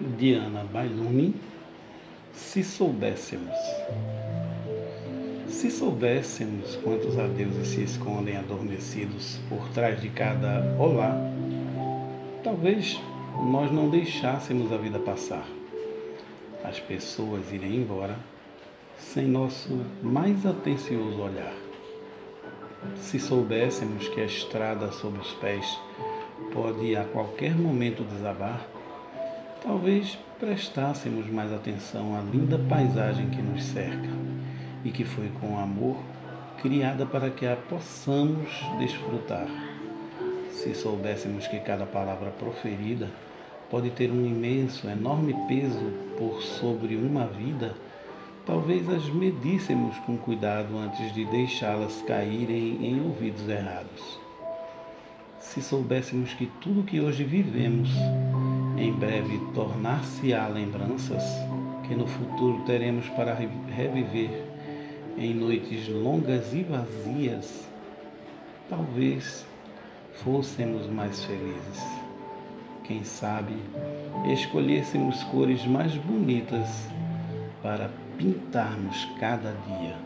Diana Bailuni, se soubéssemos. Se soubéssemos quantos adeuses se escondem adormecidos por trás de cada olá, talvez nós não deixássemos a vida passar. As pessoas irem embora sem nosso mais atencioso olhar. Se soubéssemos que a estrada sob os pés pode a qualquer momento desabar, talvez prestássemos mais atenção à linda paisagem que nos cerca e que foi com amor criada para que a possamos desfrutar. Se soubéssemos que cada palavra proferida pode ter um imenso, enorme peso por sobre uma vida, talvez as medíssemos com cuidado antes de deixá-las caírem em ouvidos errados. Se soubéssemos que tudo que hoje vivemos em breve tornar-se-á lembranças que no futuro teremos para reviver em noites longas e vazias, talvez fôssemos mais felizes. Quem sabe escolhêssemos cores mais bonitas para pintarmos cada dia.